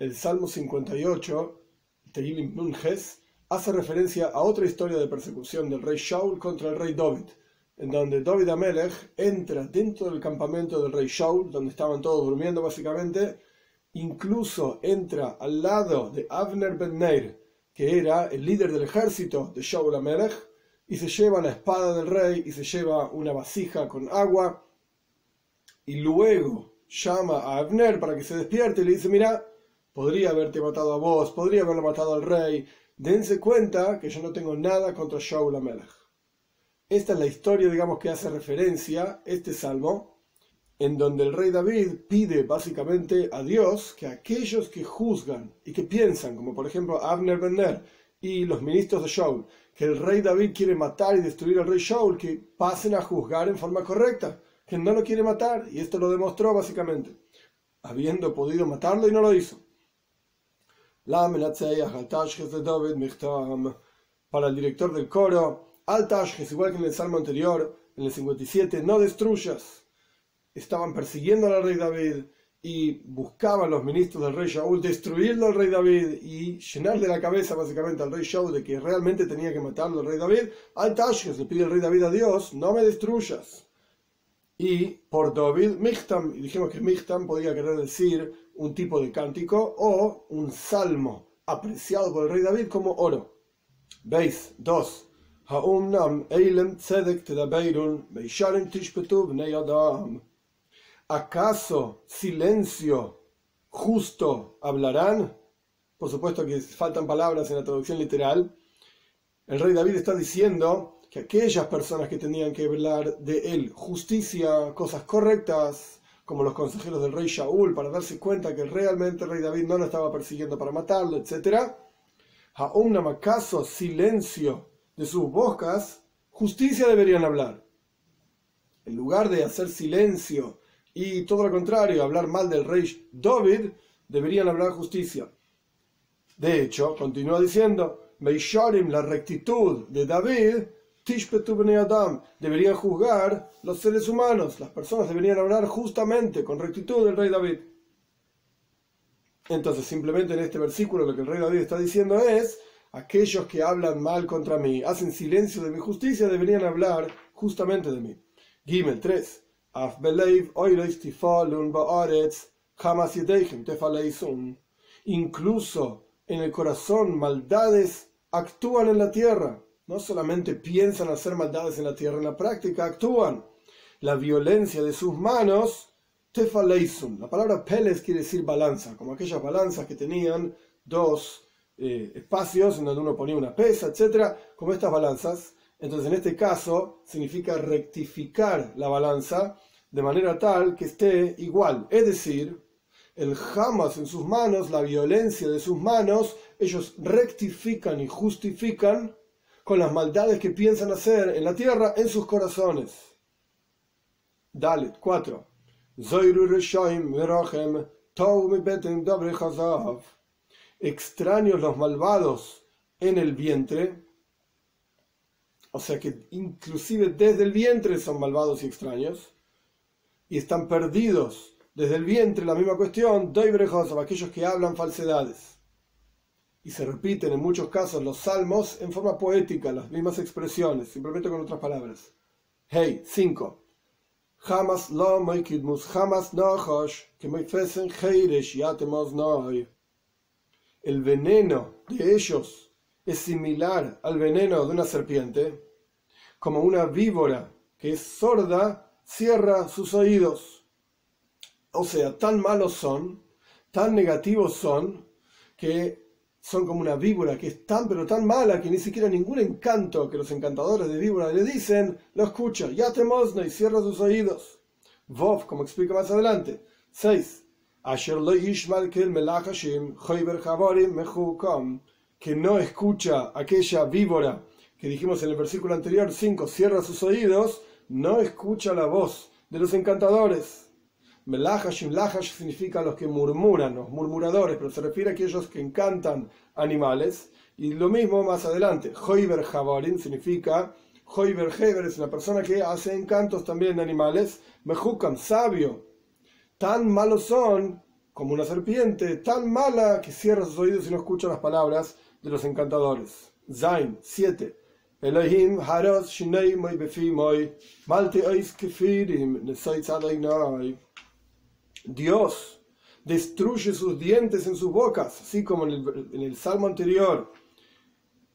el Salmo 58, Tehilim Nunges, hace referencia a otra historia de persecución del rey Shaul contra el rey David, en donde David Amelech entra dentro del campamento del rey Shaul, donde estaban todos durmiendo básicamente, incluso entra al lado de Avner Ben Neir, que era el líder del ejército de Shaul Amelech, y se lleva la espada del rey y se lleva una vasija con agua, y luego llama a Avner para que se despierte y le dice, mira, podría haberte matado a vos, podría haberlo matado al rey. Dense cuenta que yo no tengo nada contra Shaul Amelech. Esta es la historia, digamos, que hace referencia este salmo, en donde el rey David pide básicamente a Dios que aquellos que juzgan y que piensan, como por ejemplo Abner Benner y los ministros de Shaul, que el rey David quiere matar y destruir al rey Shaul, que pasen a juzgar en forma correcta, que no lo quiere matar, y esto lo demostró básicamente, habiendo podido matarlo y no lo hizo. Para el director del coro, al igual que en el salmo anterior, en el 57, no destruyas. Estaban persiguiendo al rey David y buscaban los ministros del rey Shaul destruirlo al rey David y llenarle la cabeza básicamente al rey Shaul de que realmente tenía que matarlo al rey David. Al le pide el rey David a Dios, no me destruyas. Y por David, Michtam, y dijimos que Michtam podía querer decir un tipo de cántico o un salmo apreciado por el rey David como oro. ¿Veis? Dos. ¿Acaso silencio justo hablarán? Por supuesto que faltan palabras en la traducción literal. El rey David está diciendo que aquellas personas que tenían que hablar de él justicia, cosas correctas, como los consejeros del rey Shaul, para darse cuenta que realmente el rey David no lo estaba persiguiendo para matarlo, etc. Aún acaso silencio de sus bocas, justicia deberían hablar. En lugar de hacer silencio y todo lo contrario, hablar mal del rey David, deberían hablar justicia. De hecho, continúa diciendo, Meisharim, la rectitud de David, Adam, deberían juzgar los seres humanos, las personas deberían hablar justamente, con rectitud del rey David. Entonces, simplemente en este versículo lo que el rey David está diciendo es, aquellos que hablan mal contra mí, hacen silencio de mi justicia, deberían hablar justamente de mí. Gimel 3. Incluso en el corazón maldades actúan en la tierra no solamente piensan hacer maldades en la tierra, en la práctica actúan. La violencia de sus manos, tefaleisum. La palabra peles quiere decir balanza, como aquellas balanzas que tenían dos eh, espacios en donde uno ponía una pesa, etc. Como estas balanzas. Entonces, en este caso, significa rectificar la balanza de manera tal que esté igual. Es decir, el jamás en sus manos, la violencia de sus manos, ellos rectifican y justifican con las maldades que piensan hacer en la tierra en sus corazones. Dalet 4. Extraños los malvados en el vientre, o sea que inclusive desde el vientre son malvados y extraños, y están perdidos desde el vientre, la misma cuestión, aquellos que hablan falsedades y se repiten en muchos casos los salmos en forma poética, las mismas expresiones, simplemente con otras palabras. Hey, 5. Jamás lo jamás que El veneno de ellos es similar al veneno de una serpiente, como una víbora que es sorda cierra sus oídos. O sea, tan malos son, tan negativos son, que son como una víbora que es tan pero tan mala que ni siquiera ningún encanto que los encantadores de víbora le dicen lo escucha. Ya te mosna y cierra sus oídos. Vov, como explica más adelante. 6. Que no escucha aquella víbora que dijimos en el versículo anterior 5, cierra sus oídos, no escucha la voz de los encantadores. Melahash Lahash significa los que murmuran, los murmuradores, pero se refiere a aquellos que encantan animales. Y lo mismo más adelante. Hoiber Javarin significa, Hoiber Heber es una persona que hace encantos también de animales. Mejukam, sabio. Tan malos son como una serpiente tan mala que cierra sus oídos y no escucha las palabras de los encantadores. Zain 7. Elohim haros shinei moi befi moi malte ois kefirim. Dios destruye sus dientes en sus bocas, así como en el, salmo anterior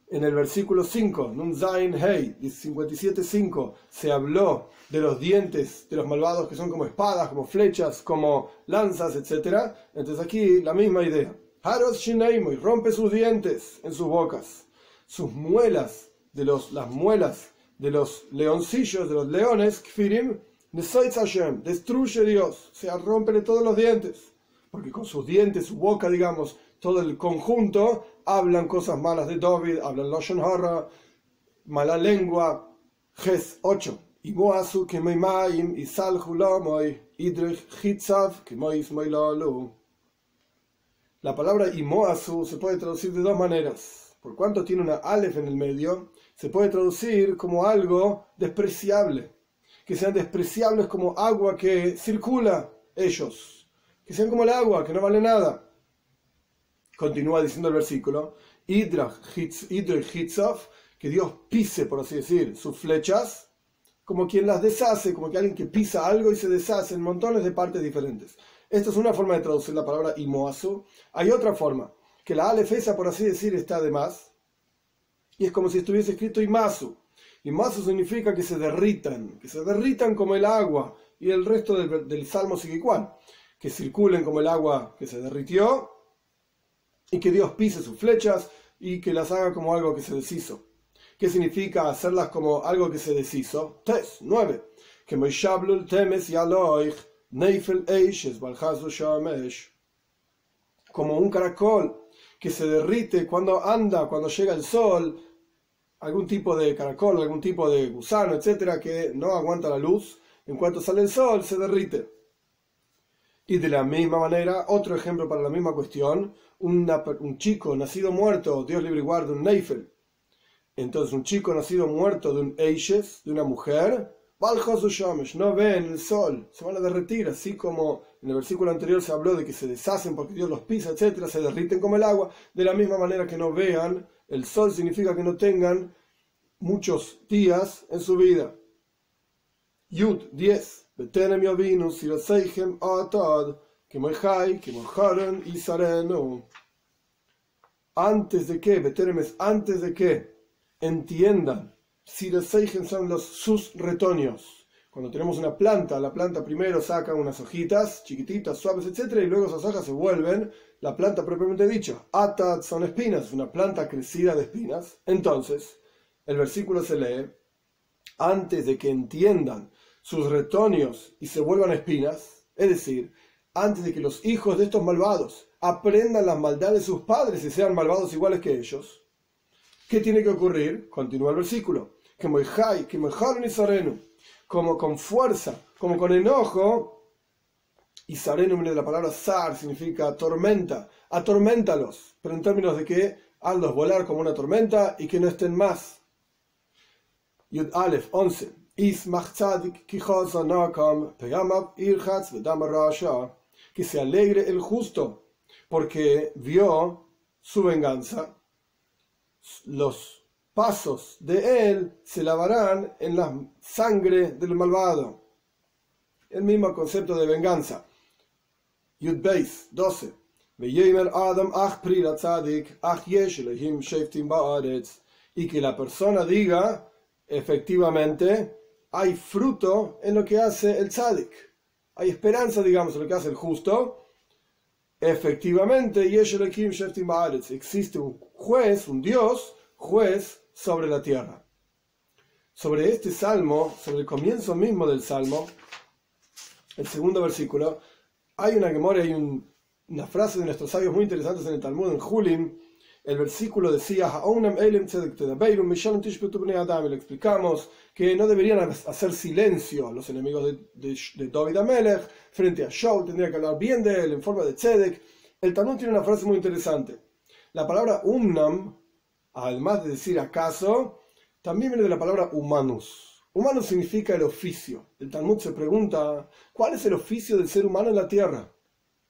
en el versículo 5, Nun Zain Hei, 57.5, se habló de los dientes de los malvados que son como espadas, como flechas, como lanzas, etc. Entonces aquí la misma idea. Haros Shineimoy rompe sus dientes en sus bocas, sus muelas, de los, las muelas de los leoncillos, de los leones, Kfirim, destruye Dios, o sea, rompe todos los dientes, porque con sus dientes, su boca, digamos, todo el conjunto, hablan cosas malas de David, hablan Lashon Hara, mala lengua, Ges 8. Y Moasu que maim y sal lamoy, idrich hitzav que mois La palabra imoasu se puede traducir de dos maneras. Por cuanto tiene una alef en el medio, se puede traducir como algo despreciable. Que sean despreciables como agua que circula ellos. Que sean como el agua, que no vale nada continúa diciendo el versículo, que Dios pise, por así decir, sus flechas, como quien las deshace, como que alguien que pisa algo y se deshace en montones de partes diferentes. Esta es una forma de traducir la palabra imoasu. Hay otra forma, que la alefesa, por así decir, está de más, y es como si estuviese escrito imasu. Imasu significa que se derritan, que se derritan como el agua, y el resto del, del salmo sigue igual, que circulen como el agua que se derritió y que Dios pise sus flechas y que las haga como algo que se deshizo. ¿Qué significa hacerlas como algo que se deshizo? Tes, 9. Que temes neifel Como un caracol que se derrite cuando anda, cuando llega el sol, algún tipo de caracol, algún tipo de gusano, etcétera, que no aguanta la luz, en cuanto sale el sol se derrite. Y de la misma manera, otro ejemplo para la misma cuestión, un chico nacido muerto, Dios libre y guarde, un Neifel. Entonces, un chico nacido muerto de un Eishes, de una mujer, no ven el sol, se van a derretir, así como en el versículo anterior se habló de que se deshacen porque Dios los pisa, etcétera, se derriten como el agua, de la misma manera que no vean el sol significa que no tengan muchos días en su vida. Yud 10. Antes de que, Beteremes, antes de que entiendan, si los son los sus retoños. Cuando tenemos una planta, la planta primero saca unas hojitas chiquititas, suaves, etc. Y luego esas hojas se vuelven la planta propiamente dicha. Atat son espinas, una planta crecida de espinas. Entonces, el versículo se lee, antes de que entiendan sus retoños y se vuelvan espinas, es decir, antes de que los hijos de estos malvados aprendan las maldades de sus padres y sean malvados iguales que ellos, ¿qué tiene que ocurrir? Continúa el versículo. Que que y como con fuerza, como con enojo, y sarenu viene de la palabra sar, significa tormenta, atorméntalos, pero en términos de que hazlos volar como una tormenta y que no estén más. Yud Aleph 11 que se alegre el justo, porque vio su venganza. Los pasos de él se lavarán en la sangre del malvado. El mismo concepto de venganza. Yud Beis 12. Y que la persona diga, efectivamente, hay fruto en lo que hace el tzadik. Hay esperanza, digamos, en lo que hace el justo. Efectivamente, existe un juez, un Dios, juez sobre la tierra. Sobre este salmo, sobre el comienzo mismo del salmo, el segundo versículo, hay una memoria, hay una frase de nuestros sabios muy interesantes en el Talmud, en Julim, el versículo decía, le explicamos que no deberían hacer silencio los enemigos de, de, David Amelech frente a Shaul, tendría que hablar bien de él en forma de tzedek. El Talmud tiene una frase muy interesante. La palabra umnam, además de decir acaso, también viene de la palabra humanus. Humanus significa el oficio. El Talmud se pregunta, ¿cuál es el oficio del ser humano en la tierra?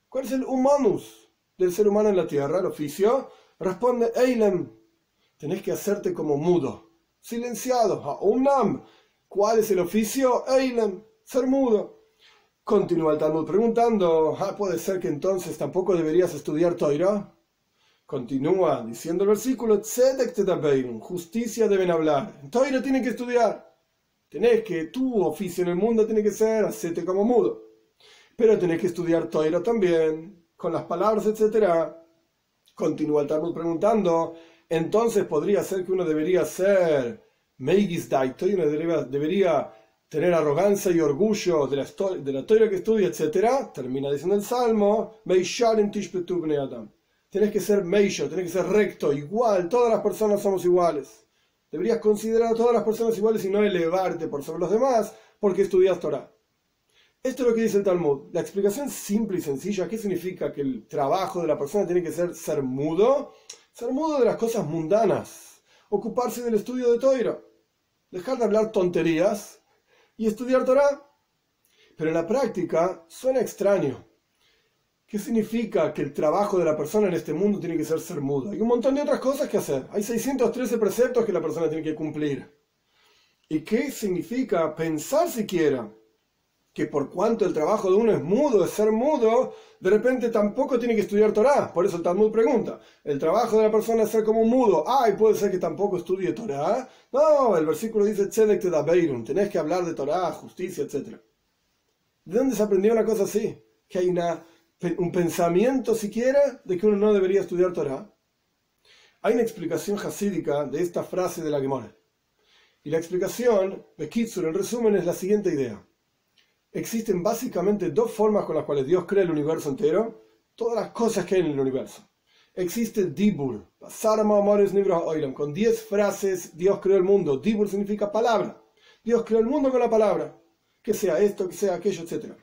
¿Cuál es el humanus del ser humano en la tierra, el oficio? Responde Eilem. Tenés que hacerte como mudo, silenciado. Unam. ¿Cuál es el oficio? Eilem, ser mudo. Continúa el Talmud preguntando, ah, ¿puede ser que entonces tampoco deberías estudiar Toira? Continúa diciendo el versículo, justicia deben hablar. Toira tienen que estudiar. Tenés que, tu oficio en el mundo tiene que ser, hacete como mudo. Pero tenés que estudiar Toira también, con las palabras, etc. Continúa el Talmud preguntando, entonces podría ser que uno debería ser Meigis Daito y uno debería, tener arrogancia y orgullo de la, de la que estudia, etc. Termina diciendo el Salmo, Adam. Tenés que ser Meisho, tenés que ser recto, igual, todas las personas somos iguales. Deberías considerar a todas las personas iguales y no elevarte por sobre los demás porque estudias Torah. Esto es lo que dice el Talmud. La explicación simple y sencilla, ¿qué significa que el trabajo de la persona tiene que ser ser mudo? Ser mudo de las cosas mundanas, ocuparse del estudio de Torah, dejar de hablar tonterías y estudiar Torah. Pero en la práctica suena extraño. ¿Qué significa que el trabajo de la persona en este mundo tiene que ser ser mudo? Hay un montón de otras cosas que hacer. Hay 613 preceptos que la persona tiene que cumplir. ¿Y qué significa pensar siquiera que por cuanto el trabajo de uno es mudo, es ser mudo, de repente tampoco tiene que estudiar Torah? Por eso el Talmud pregunta, ¿el trabajo de la persona es ser como un mudo? Ay, puede ser que tampoco estudie Torah. No, el versículo dice, Tzedek te da tenés que hablar de Torah, justicia, etc. ¿De dónde se aprendió una cosa así? Que hay una un pensamiento siquiera de que uno no debería estudiar Torah. Hay una explicación hasídica de esta frase de la Gemara. Y la explicación, Bekitsur, en resumen, es la siguiente idea. Existen básicamente dos formas con las cuales Dios crea el universo entero, todas las cosas que hay en el universo. Existe Dibur, con diez frases Dios creó el mundo. Dibur significa palabra. Dios creó el mundo con la palabra. Que sea esto, que sea aquello, etcétera.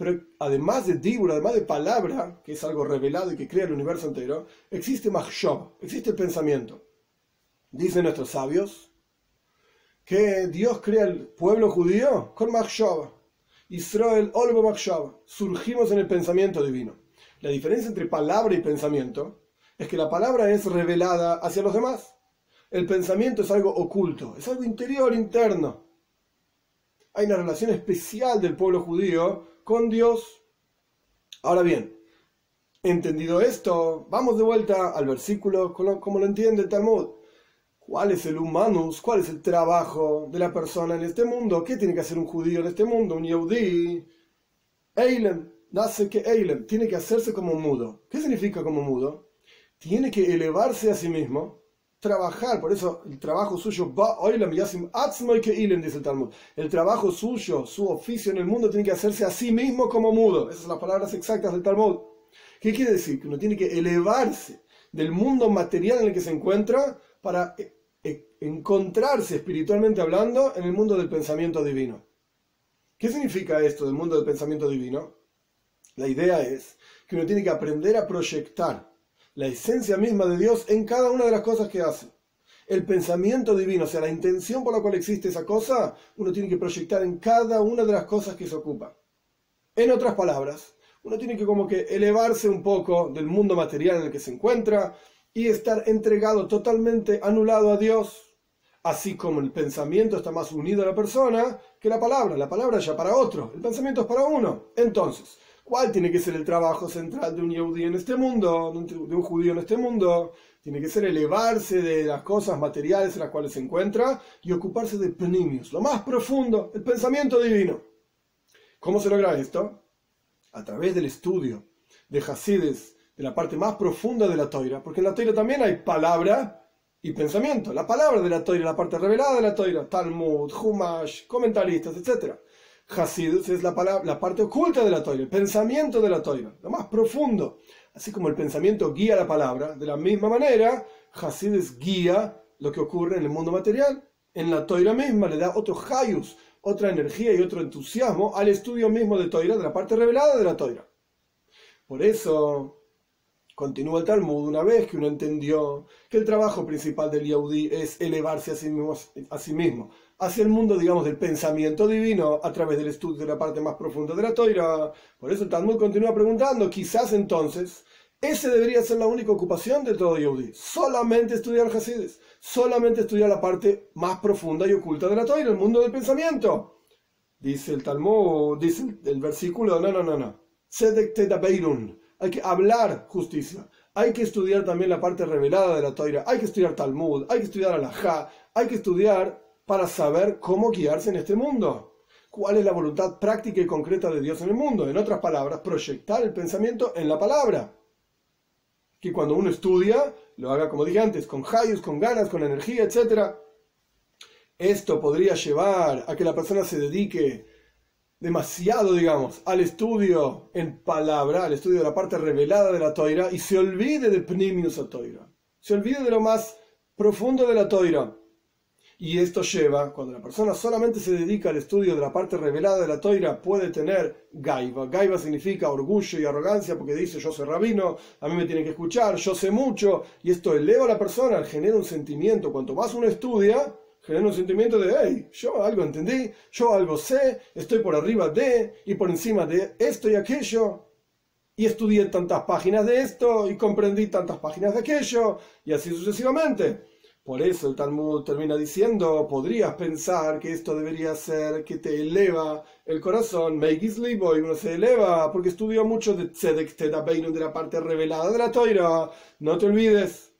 Pero además de Dibur, además de palabra, que es algo revelado y que crea el universo entero, existe Machshov, existe el pensamiento. Dicen nuestros sabios que Dios crea el pueblo judío con Machshov. Israel Olbo Machshov. Surgimos en el pensamiento divino. La diferencia entre palabra y pensamiento es que la palabra es revelada hacia los demás. El pensamiento es algo oculto, es algo interior, interno. Hay una relación especial del pueblo judío con Dios. Ahora bien, entendido esto, vamos de vuelta al versículo como lo entiende el Talmud. ¿Cuál es el humanus? ¿Cuál es el trabajo de la persona en este mundo? ¿Qué tiene que hacer un judío en este mundo? Un yehudí. Eilem, nace que Eilem, tiene que hacerse como mudo. ¿Qué significa como mudo? Tiene que elevarse a sí mismo trabajar, por eso el trabajo suyo va dice el Talmud. El trabajo suyo, su oficio en el mundo tiene que hacerse a sí mismo como mudo. Esas son las palabras exactas del Talmud. ¿Qué quiere decir? Que uno tiene que elevarse del mundo material en el que se encuentra para eh, eh, encontrarse espiritualmente hablando en el mundo del pensamiento divino. ¿Qué significa esto del mundo del pensamiento divino? La idea es que uno tiene que aprender a proyectar la esencia misma de Dios en cada una de las cosas que hace. El pensamiento divino, o sea, la intención por la cual existe esa cosa, uno tiene que proyectar en cada una de las cosas que se ocupa. En otras palabras, uno tiene que como que elevarse un poco del mundo material en el que se encuentra y estar entregado totalmente anulado a Dios, así como el pensamiento está más unido a la persona que la palabra. La palabra ya para otro, el pensamiento es para uno. Entonces, ¿Cuál tiene que ser el trabajo central de un judío en este mundo, de un judío en este mundo? Tiene que ser elevarse de las cosas materiales en las cuales se encuentra y ocuparse de penimios, lo más profundo, el pensamiento divino. ¿Cómo se logra esto? A través del estudio de Hasides, de la parte más profunda de la toira, porque en la toira también hay palabra y pensamiento. La palabra de la toira, la parte revelada de la toira, Talmud, Humash, comentaristas, etcétera. Hasidus es la, palabra, la parte oculta de la toira, el pensamiento de la toira, lo más profundo. Así como el pensamiento guía la palabra, de la misma manera, Hasidus guía lo que ocurre en el mundo material. En la toira misma le da otro hayus, otra energía y otro entusiasmo al estudio mismo de toira, de la parte revelada de la toira. Por eso, continúa el Talmud, una vez que uno entendió que el trabajo principal del Yahudi es elevarse a sí mismo, a sí mismo hacia el mundo, digamos, del pensamiento divino a través del estudio de la parte más profunda de la toira. Por eso el Talmud continúa preguntando, quizás entonces, ese debería ser la única ocupación de todo Yehudi, solamente estudiar Hasides, solamente estudiar la parte más profunda y oculta de la toira, el mundo del pensamiento. Dice el Talmud, dice el versículo, no, no, no, no. Hay que hablar justicia. Hay que estudiar también la parte revelada de la toira. Hay que estudiar Talmud. Hay que estudiar Alajá. Hay que estudiar para saber cómo guiarse en este mundo. ¿Cuál es la voluntad práctica y concreta de Dios en el mundo? En otras palabras, proyectar el pensamiento en la palabra. Que cuando uno estudia, lo haga como dije antes, con hayos, con ganas, con energía, etc. Esto podría llevar a que la persona se dedique demasiado, digamos, al estudio en palabra, al estudio de la parte revelada de la toira y se olvide de Pnimius a toira. Se olvide de lo más profundo de la toira. Y esto lleva, cuando la persona solamente se dedica al estudio de la parte revelada de la toira, puede tener gaiva. Gaiva significa orgullo y arrogancia porque dice yo soy rabino, a mí me tienen que escuchar, yo sé mucho. Y esto eleva a la persona, genera un sentimiento. Cuanto más uno estudia, genera un sentimiento de, hey, yo algo entendí, yo algo sé, estoy por arriba de y por encima de esto y aquello, y estudié tantas páginas de esto y comprendí tantas páginas de aquello, y así sucesivamente. Por eso el Talmud termina diciendo, podrías pensar que esto debería ser que te eleva el corazón, make is y uno se eleva porque estudió mucho de Tzedek Tedabeinu, de la parte revelada de la Toira. No te olvides.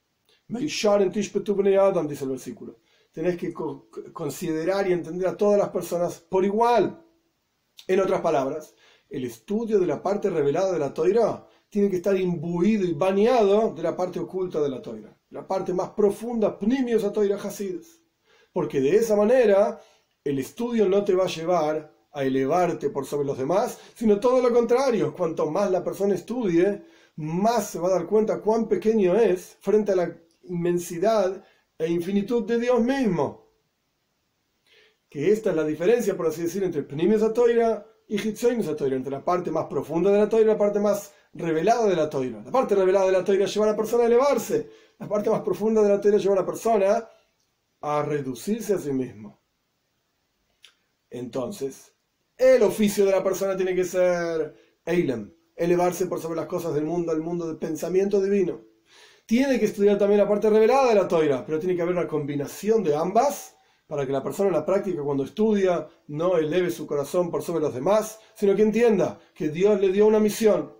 dice el versículo tenés que considerar y entender a todas las personas por igual. En otras palabras, el estudio de la parte revelada de la toira tiene que estar imbuido y bañado de la parte oculta de la toira, la parte más profunda, pnimios a toira hasides. Porque de esa manera el estudio no te va a llevar a elevarte por sobre los demás, sino todo lo contrario. Cuanto más la persona estudie, más se va a dar cuenta cuán pequeño es frente a la inmensidad e infinitud de Dios mismo. Que esta es la diferencia, por así decir, entre Pnimis Toira y Hitzoimis Toira, entre la parte más profunda de la Toira y la parte más revelada de la Toira. La parte revelada de la Toira lleva a la persona a elevarse, la parte más profunda de la Toira lleva a la persona a reducirse a sí mismo. Entonces, el oficio de la persona tiene que ser Eilem, elevarse por sobre las cosas del mundo, al mundo del pensamiento divino tiene que estudiar también la parte revelada de la toira, pero tiene que haber una combinación de ambas para que la persona en la práctica cuando estudia no eleve su corazón por sobre los demás, sino que entienda que Dios le dio una misión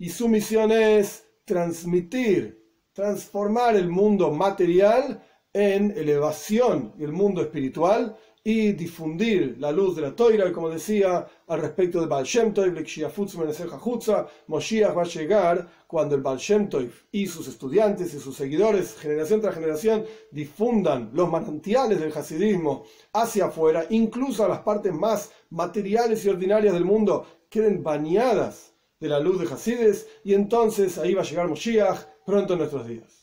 y su misión es transmitir, transformar el mundo material en elevación y el mundo espiritual y difundir la luz de la toira, como decía al respecto de Baal Shem Tov, Moshiach va a llegar cuando el Baal Shem y sus estudiantes y sus seguidores, generación tras generación, difundan los manantiales del hasidismo hacia afuera, incluso a las partes más materiales y ordinarias del mundo, queden bañadas de la luz de Hasides, y entonces ahí va a llegar Moshiach pronto en nuestros días.